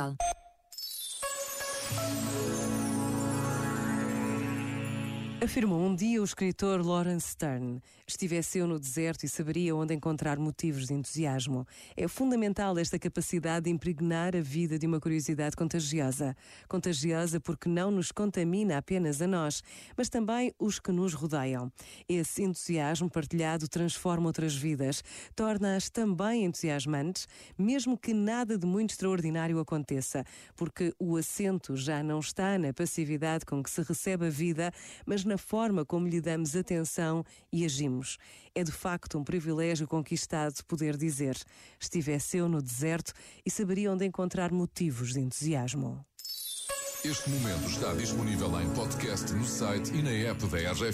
Portugal. Afirmou um dia o escritor Lawrence Stern. Estivesse eu no deserto e saberia onde encontrar motivos de entusiasmo. É fundamental esta capacidade de impregnar a vida de uma curiosidade contagiosa. Contagiosa porque não nos contamina apenas a nós, mas também os que nos rodeiam. Esse entusiasmo partilhado transforma outras vidas, torna-as também entusiasmantes, mesmo que nada de muito extraordinário aconteça, porque o acento já não está na passividade com que se recebe a vida, mas na forma como lhe damos atenção e agimos. É de facto um privilégio conquistado poder dizer: estivesse eu no deserto e saberia onde encontrar motivos de entusiasmo. Este momento está disponível em podcast no site e na app da RGF.